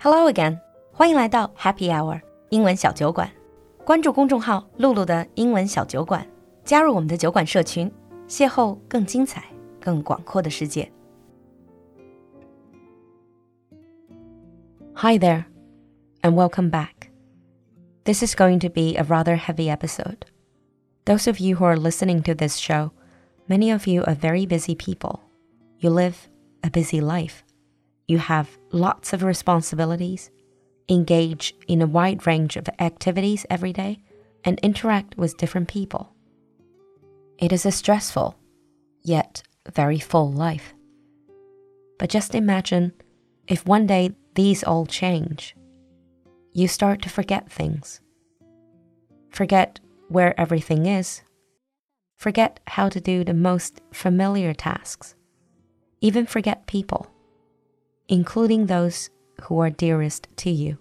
Hello again，欢迎来到 Happy Hour 英文小酒馆。关注公众号“露露的英文小酒馆”，加入我们的酒馆社群，邂逅更精彩、更广阔的世界。Hi there, and welcome back. This is going to be a rather heavy episode. Those of you who are listening to this show, many of you are very busy people. You live a busy life you have lots of responsibilities, engage in a wide range of activities every day, and interact with different people. It is a stressful, yet very full life. But just imagine if one day these all change. You start to forget things. Forget where everything is. Forget how to do the most familiar tasks. Even forget people including those who are dearest to you.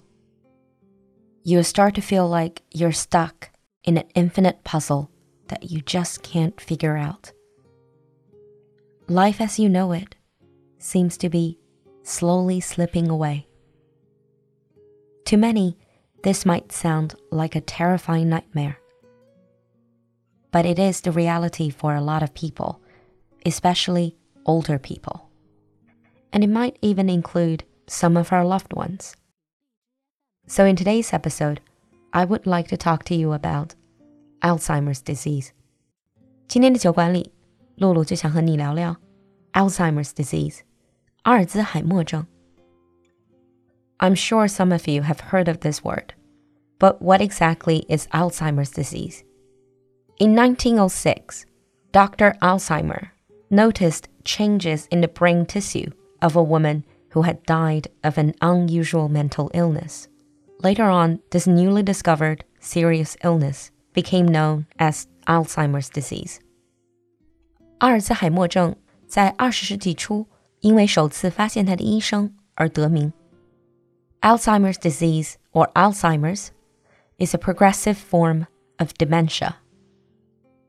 You start to feel like you're stuck in an infinite puzzle that you just can't figure out. Life as you know it seems to be slowly slipping away. To many, this might sound like a terrifying nightmare. But it is the reality for a lot of people, especially older people and it might even include some of our loved ones. So, in today's episode, I would like to talk to you about Alzheimer's disease. 今天的酒馆里，露露就想和你聊聊 Alzheimer's disease，阿尔兹海默症。I'm sure some of you have heard of this word, but what exactly is Alzheimer's disease? In 1906, Dr. Alzheimer noticed changes in the brain tissue of a woman who had died of an unusual mental illness. Later on, this newly discovered serious illness became known as Alzheimer's disease. 阿尔兹海默症在二十世纪初因为首次发现它的医生而得名。Alzheimer's disease or Alzheimer's is a progressive form of dementia.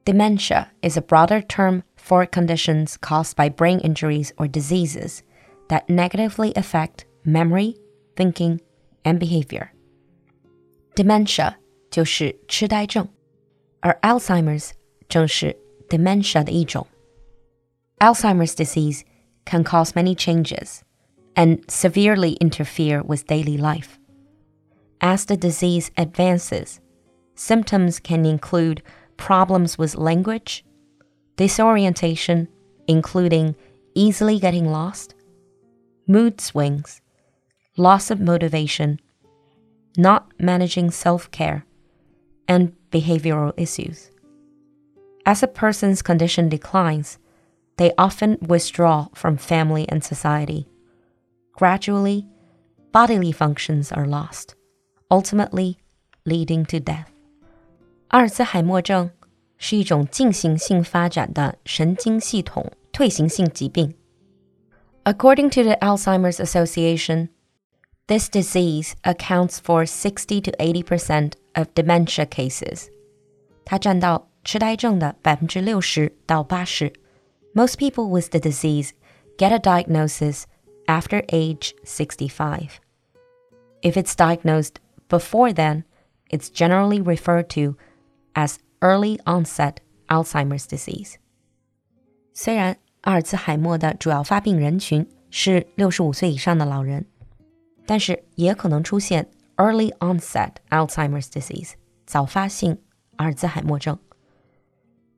Dementia is a broader term for conditions caused by brain injuries or diseases that negatively affect memory, thinking, and behavior. Dementia 就是痴呆症，而 Alzheimer's 正是 dementia 的一种。Alzheimer's disease can cause many changes and severely interfere with daily life. As the disease advances, symptoms can include problems with language, disorientation, including easily getting lost, mood swings, loss of motivation, not managing self care, and behavioral issues. As a person's condition declines, they often withdraw from family and society. Gradually, bodily functions are lost, ultimately leading to death. 阿尔兹海默症是一种进行性发展的神经系统退行性疾病。 According to the Alzheimer's Association, this disease accounts for 60 to 80% of dementia cases. 它占到痴呆症的百分之六十到八十。Most people with the disease get a diagnosis after age 65. If it's diagnosed before then, it's generally referred to as early onset Alzheimer's disease. 虽然 阿尔茨海默的主要发病人群是六十五岁以上的老人，但是也可能出现 early onset Alzheimer's disease 早发性阿尔兹海默症。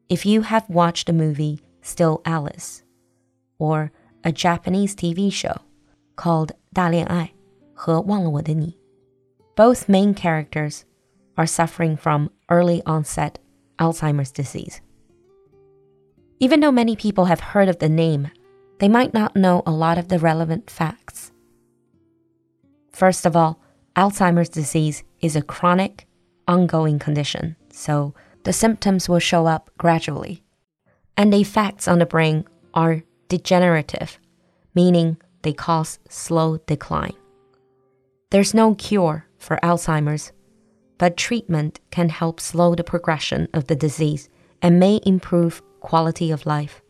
If you have watched the movie Still Alice or a Japanese TV show called 大恋爱和忘了我的你，both main characters are suffering from early onset Alzheimer's disease. Even though many people have heard of the name, they might not know a lot of the relevant facts. First of all, Alzheimer's disease is a chronic, ongoing condition, so the symptoms will show up gradually. And the effects on the brain are degenerative, meaning they cause slow decline. There's no cure for Alzheimer's, but treatment can help slow the progression of the disease and may improve quality of life.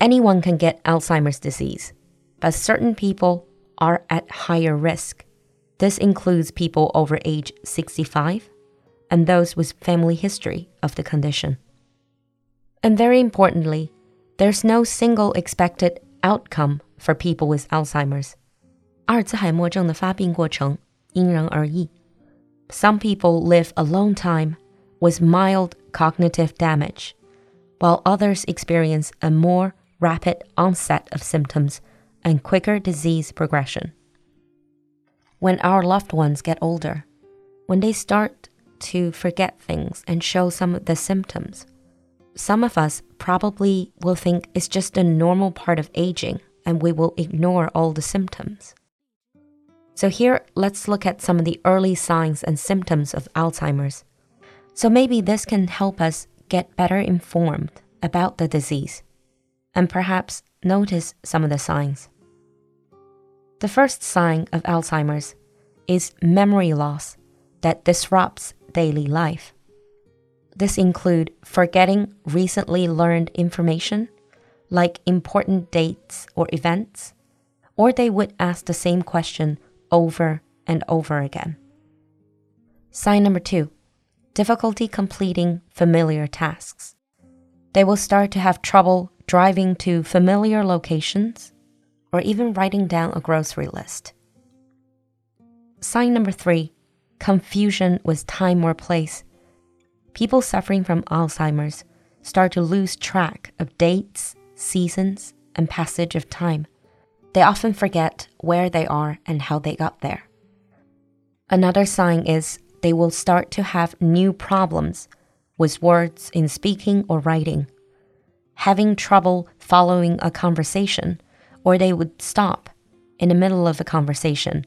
Anyone can get Alzheimer's disease, but certain people are at higher risk. This includes people over age 65 and those with family history of the condition. And very importantly, there's no single expected outcome for people with Alzheimer's. 阿尔兹海默症的发病过程因人而异。Some people live a long time with mild cognitive damage, while others experience a more rapid onset of symptoms and quicker disease progression. When our loved ones get older, when they start to forget things and show some of the symptoms, some of us probably will think it's just a normal part of aging and we will ignore all the symptoms. So, here, let's look at some of the early signs and symptoms of Alzheimer's. So, maybe this can help us get better informed about the disease and perhaps notice some of the signs. The first sign of Alzheimer's is memory loss that disrupts daily life. This include forgetting recently learned information, like important dates or events, or they would ask the same question over and over again. Sign number two difficulty completing familiar tasks. They will start to have trouble driving to familiar locations or even writing down a grocery list. Sign number three confusion with time or place. People suffering from Alzheimer's start to lose track of dates, seasons, and passage of time. They often forget where they are and how they got there. Another sign is they will start to have new problems with words in speaking or writing, having trouble following a conversation, or they would stop in the middle of a conversation.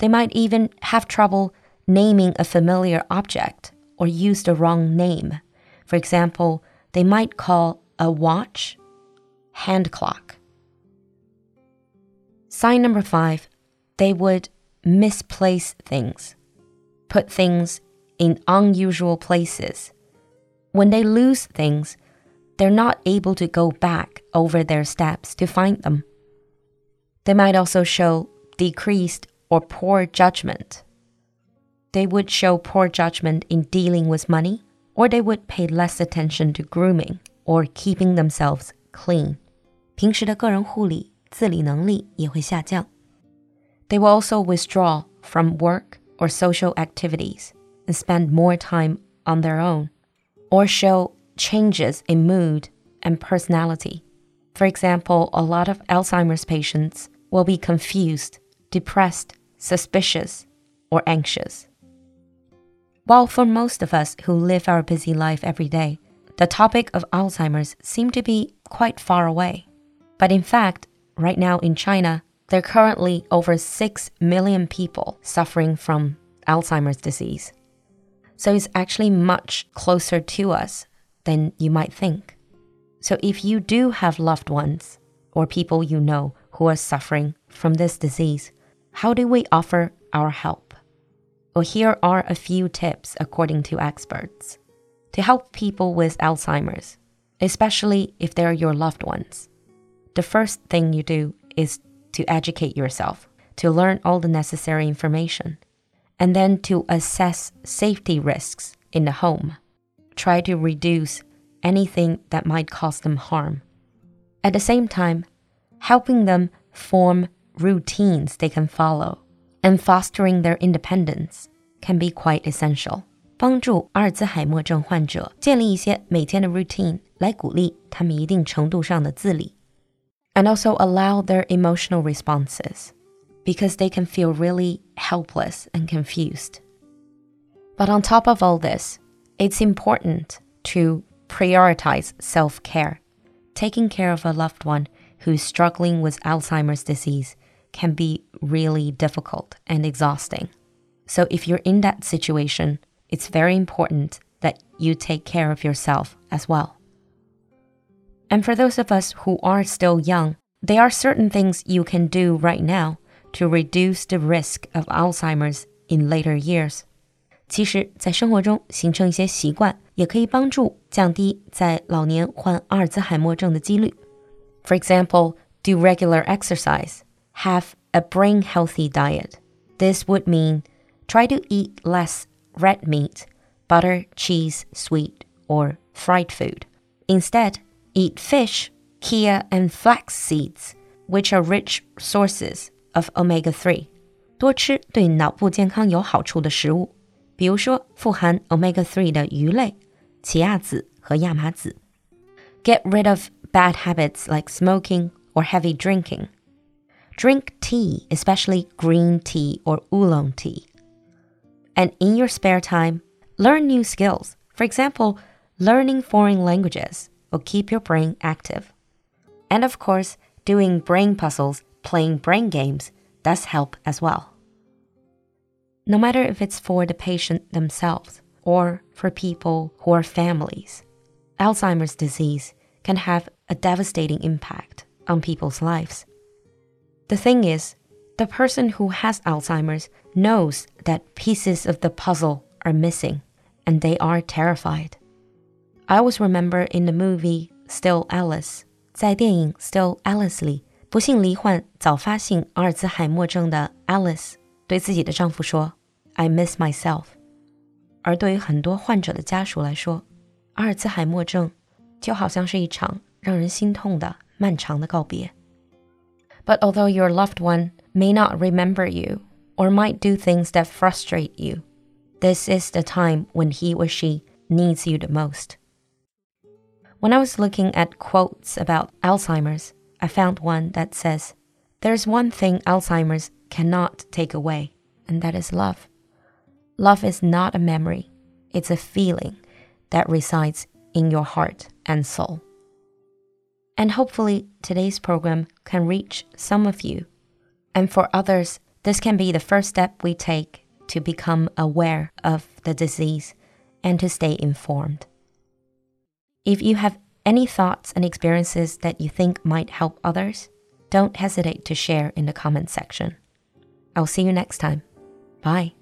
They might even have trouble naming a familiar object or use the wrong name. For example, they might call a watch hand clock. Sign number five, they would misplace things, put things in unusual places. When they lose things, they're not able to go back over their steps to find them. They might also show decreased or poor judgment. They would show poor judgment in dealing with money, or they would pay less attention to grooming or keeping themselves clean. 平时的个人护理自理能力也会下降。They will also withdraw from work or social activities and spend more time on their own, or show changes in mood and personality. For example, a lot of Alzheimer's patients will be confused, depressed, suspicious, or anxious. While for most of us who live our busy life every day, the topic of Alzheimer's seems to be quite far away. But in fact, right now in China, there are currently over 6 million people suffering from Alzheimer's disease. So it's actually much closer to us than you might think. So if you do have loved ones or people you know who are suffering from this disease, how do we offer our help? Well, here are a few tips according to experts to help people with Alzheimer's, especially if they're your loved ones the first thing you do is to educate yourself, to learn all the necessary information, and then to assess safety risks in the home. Try to reduce anything that might cause them harm. At the same time, helping them form routines they can follow and fostering their independence can be quite essential. 帮助阿尔兹海默症患者建立一些每天的 routine，来鼓励他们一定程度上的自理。 And also allow their emotional responses because they can feel really helpless and confused. But on top of all this, it's important to prioritize self care. Taking care of a loved one who's struggling with Alzheimer's disease can be really difficult and exhausting. So, if you're in that situation, it's very important that you take care of yourself as well. And for those of us who are still young, there are certain things you can do right now to reduce the risk of Alzheimer's in later years. 其实，在生活中形成一些习惯，也可以帮助降低在老年患阿尔兹海默症的几率。For example, do regular exercise, have a brain healthy diet. This would mean try to eat less red meat, butter, cheese, sweet, or fried food. Instead, eat fish, chia, and flax seeds, which are rich sources of omega 3. 多吃对脑部健康有好处的食物，比如说富含 omega 3的鱼类、奇亚籽和亚麻籽。Get rid of bad habits like smoking or heavy drinking. Drink tea, especially green tea or oolong tea. And in your spare time, learn new skills. For example, learning foreign languages will keep your brain active. And of course, doing brain puzzles, playing brain games does help as well. No matter if it's for the patient themselves or for people who are families, Alzheimer's disease can have a devastating impact on people's lives. The thing is, the person who has Alzheimer's knows that pieces of the puzzle are missing and they are terrified. I always remember in the movie Still Alice，在电影《Still Alice》里，不幸罹患早发性阿尔兹海默症的 Alice 对自己的丈夫说：“I miss myself。”而对于很多患者的家属来说，阿尔兹海默症就好像是一场让人心痛的漫长的告别。But although your loved one may not remember you or might do things that frustrate you, this is the time when he or she needs you the most. When I was looking at quotes about Alzheimer's, I found one that says, There's one thing Alzheimer's cannot take away, and that is love. Love is not a memory, it's a feeling that resides in your heart and soul. And hopefully, today's program can reach some of you. And for others, this can be the first step we take to become aware of the disease and to stay informed. If you have any thoughts and experiences that you think might help others, don't hesitate to share in the comment section. I'll see you next time. Bye.